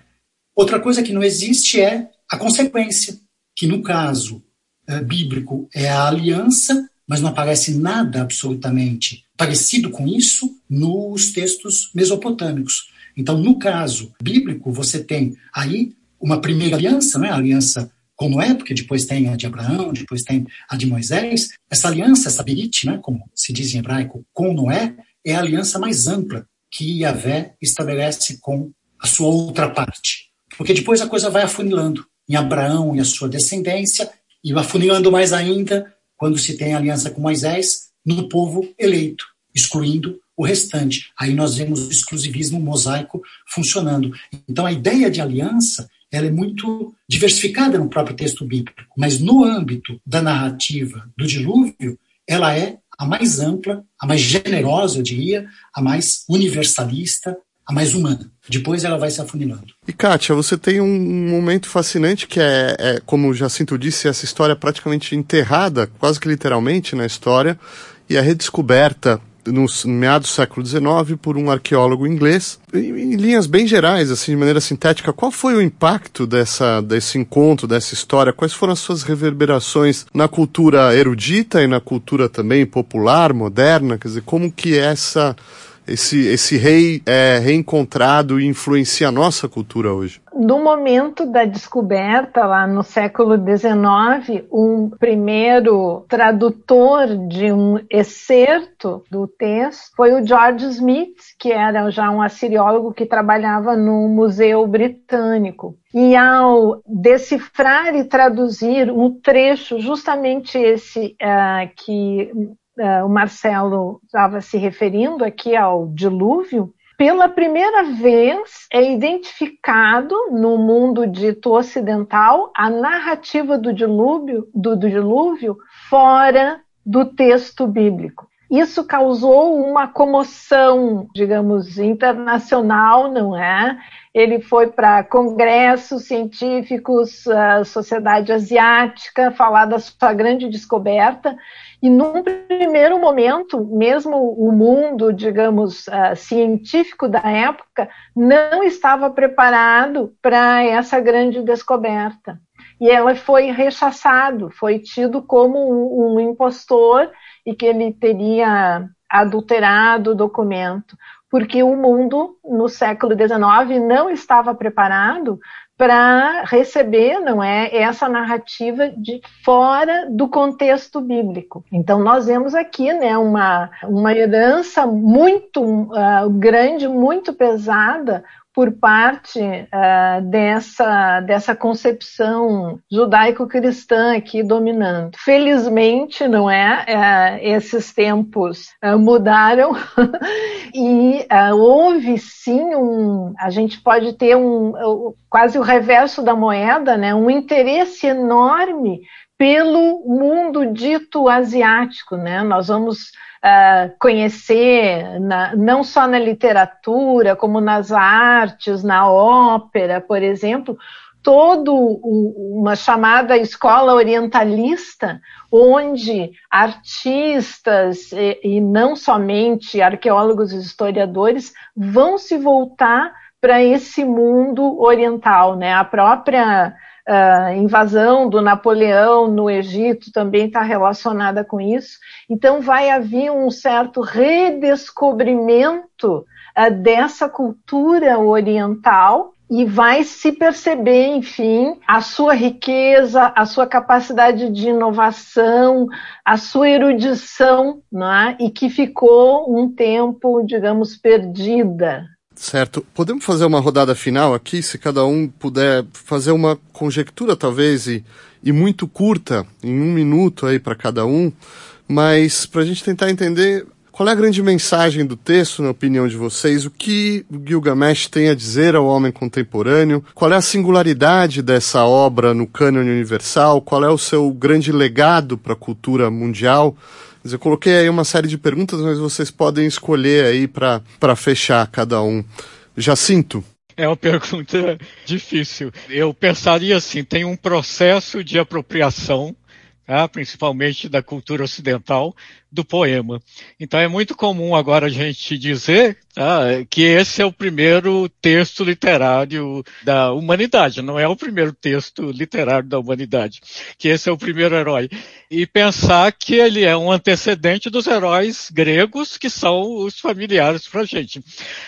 Speaker 6: Outra coisa que não existe é a consequência, que no caso é, bíblico é a aliança, mas não aparece nada absolutamente parecido com isso nos textos mesopotâmicos. Então, no caso bíblico, você tem aí uma primeira aliança, né, a aliança com Noé, porque depois tem a de Abraão, depois tem a de Moisés. Essa aliança, essa berit, né, como se diz em hebraico, com Noé, é a aliança mais ampla que Yahvé estabelece com a sua outra parte. Porque depois a coisa vai afunilando em Abraão e a sua descendência, e afunilando mais ainda quando se tem aliança com Moisés no povo eleito, excluindo o restante. Aí nós vemos o exclusivismo mosaico funcionando. Então a ideia de aliança ela é muito diversificada no próprio texto bíblico, mas no âmbito da narrativa do dilúvio, ela é a mais ampla, a mais generosa, eu diria, a mais universalista, a mais humana. Depois ela vai se afunilando.
Speaker 5: E Kátia, você tem um momento fascinante que é, é, como o Jacinto disse, essa história praticamente enterrada, quase que literalmente na história, e a redescoberta no meados do século XIX por um arqueólogo inglês. Em, linhas bem gerais, assim, de maneira sintética, qual foi o impacto dessa, desse encontro, dessa história? Quais foram as suas reverberações na cultura erudita e na cultura também popular, moderna? Quer dizer, como que essa esse, esse rei é reencontrado e influencia a nossa cultura hoje?
Speaker 7: No momento da descoberta, lá no século XIX, um primeiro tradutor de um excerto do texto foi o George Smith, que era já um assiriólogo que trabalhava no Museu Britânico. E ao decifrar e traduzir um trecho, justamente esse uh, que uh, o Marcelo estava se referindo aqui ao dilúvio, pela primeira vez é identificado no mundo dito ocidental a narrativa do dilúvio, do, do dilúvio fora do texto bíblico. Isso causou uma comoção, digamos, internacional, não é? Ele foi para congressos científicos, a sociedade asiática, falar da sua grande descoberta, e num primeiro momento, mesmo o mundo, digamos, uh, científico da época, não estava preparado para essa grande descoberta. E ela foi rechaçado, foi tido como um, impostor e que ele teria adulterado o documento, porque o mundo no século XIX não estava preparado para receber, não é, essa narrativa de fora do contexto bíblico. Então nós vemos aqui, né, uma uma herança muito uh, grande, muito pesada por parte uh, dessa, dessa concepção judaico-cristã aqui dominando. Felizmente, não é? Uh, esses tempos uh, mudaram e houve sim um. A gente pode ter um quase o reverso da moeda, né? Um interesse enorme pelo mundo dito asiático, né? Nós vamos uh, conhecer, na, não só na literatura, como nas artes, na ópera, por exemplo, todo uma chamada escola orientalista, onde artistas e, e não somente arqueólogos e historiadores vão se voltar para esse mundo oriental, né? A própria uh, invasão do Napoleão no Egito também está relacionada com isso. Então, vai haver um certo redescobrimento uh, dessa cultura oriental e vai se perceber, enfim, a sua riqueza, a sua capacidade de inovação, a sua erudição, é? e que ficou um tempo, digamos, perdida
Speaker 5: Certo. Podemos fazer uma rodada final aqui, se cada um puder fazer uma conjectura, talvez, e, e muito curta, em um minuto aí para cada um, mas para a gente tentar entender qual é a grande mensagem do texto, na opinião de vocês, o que Gilgamesh tem a dizer ao homem contemporâneo, qual é a singularidade dessa obra no cânone universal, qual é o seu grande legado para a cultura mundial. Mas eu coloquei aí uma série de perguntas, mas vocês podem escolher aí para fechar cada um. Jacinto.
Speaker 3: É uma pergunta difícil. Eu pensaria assim: tem um processo de apropriação tá? principalmente da cultura ocidental, do poema. Então é muito comum agora a gente dizer tá? que esse é o primeiro texto literário da humanidade, não é o primeiro texto literário da humanidade, que esse é o primeiro herói. E pensar que ele é um antecedente dos heróis gregos, que são os familiares para a gente.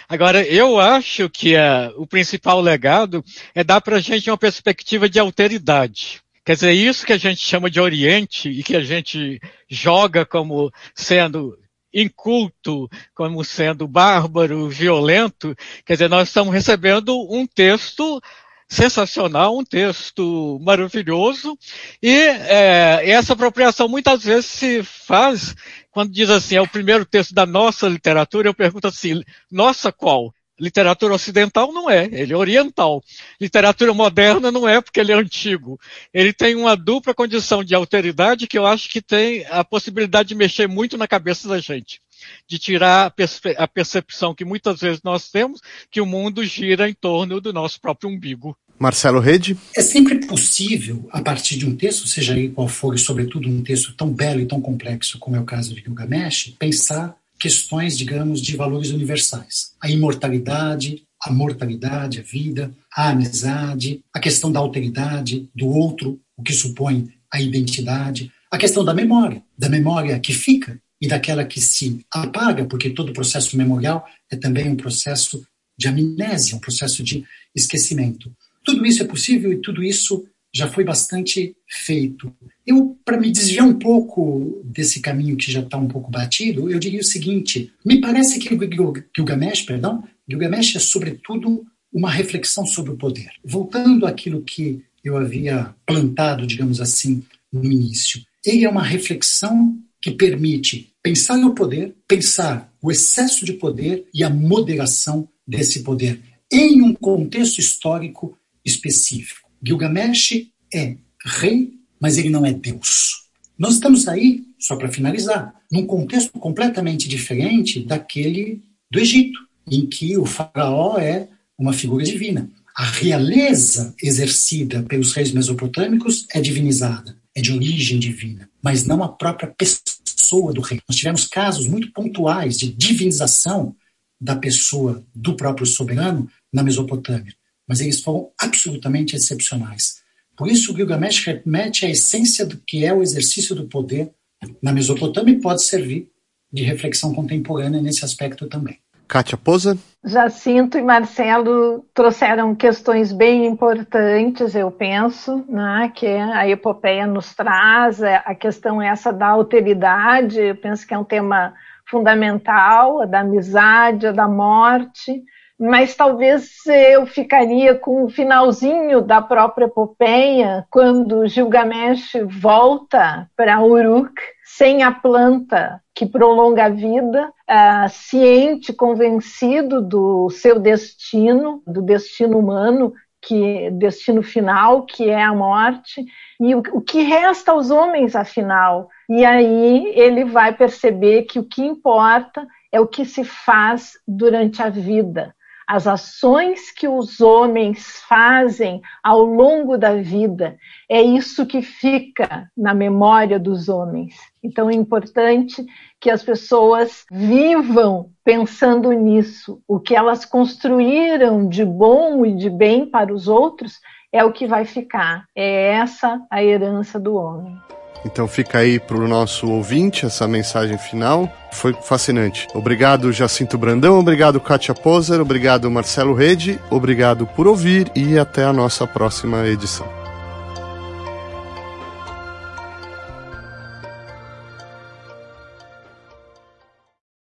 Speaker 3: Agora, eu acho que o principal legado é dar para a gente uma perspectiva de alteridade. Quer dizer, isso que a gente chama de Oriente e que a gente joga como sendo inculto, como sendo bárbaro, violento, quer dizer, nós estamos recebendo um texto sensacional, um texto maravilhoso, e é, essa apropriação muitas vezes se faz quando diz assim, é o primeiro texto da nossa literatura, eu pergunto assim, nossa qual? Literatura ocidental não é, ele é oriental. Literatura moderna não é porque ele é antigo. Ele tem uma dupla condição de alteridade que eu acho que tem a possibilidade de mexer muito na cabeça da gente. de tirar a percepção que muitas vezes nós temos que o mundo gira em torno do nosso próprio umbigo.
Speaker 5: Marcelo Rede?
Speaker 6: É sempre possível, a partir de um texto, seja aí qual for, e sobretudo um texto tão belo e tão complexo como é o caso de Gilgamesh, pensar questões, digamos, de valores universais. A imortalidade, a mortalidade, a vida, a amizade, a questão da alteridade do outro, o que supõe a identidade, a questão da memória, da memória que fica e daquela que se apaga, porque todo processo memorial é também um processo de amnésia, um processo de esquecimento. Tudo isso é possível e tudo isso já foi bastante feito. Eu, para me desviar um pouco desse caminho que já está um pouco batido, eu diria o seguinte: me parece que Gilgamesh, perdão, Gilgamesh é sobretudo uma reflexão sobre o poder. Voltando àquilo que eu havia plantado, digamos assim, no início, ele é uma reflexão que permite pensar no poder, pensar o excesso de poder e a moderação desse poder em um contexto histórico específico. Gilgamesh é rei, mas ele não é Deus. Nós estamos aí, só para finalizar, num contexto completamente diferente daquele do Egito, em que o faraó é uma figura divina. A realeza exercida pelos reis mesopotâmicos é divinizada, é de origem divina, mas não a própria pessoa do rei. Nós tivemos casos muito pontuais de divinização da pessoa do próprio soberano na Mesopotâmia mas eles foram absolutamente excepcionais. Por isso, o Gilgamesh remete à essência do que é o exercício do poder na Mesopotâmia e pode servir de reflexão contemporânea nesse aspecto também.
Speaker 5: Kátia Poza?
Speaker 7: Jacinto e Marcelo trouxeram questões bem importantes, eu penso, né, que a epopeia nos traz, é, a questão essa da alteridade, eu penso que é um tema fundamental, a da amizade, a da morte, mas talvez eu ficaria com o finalzinho da própria epopeia, quando Gilgamesh volta para Uruk sem a planta que prolonga a vida, uh, ciente, convencido do seu destino, do destino humano, que destino final, que é a morte, e o, o que resta aos homens, afinal. E aí ele vai perceber que o que importa é o que se faz durante a vida as ações que os homens fazem ao longo da vida, é isso que fica na memória dos homens. Então é importante que as pessoas vivam pensando nisso. O que elas construíram de bom e de bem para os outros é o que vai ficar. É essa a herança do homem.
Speaker 5: Então fica aí para o nosso ouvinte essa mensagem final. Foi fascinante. Obrigado, Jacinto Brandão. Obrigado, Kátia Poser. Obrigado, Marcelo Rede. Obrigado por ouvir e até a nossa próxima edição.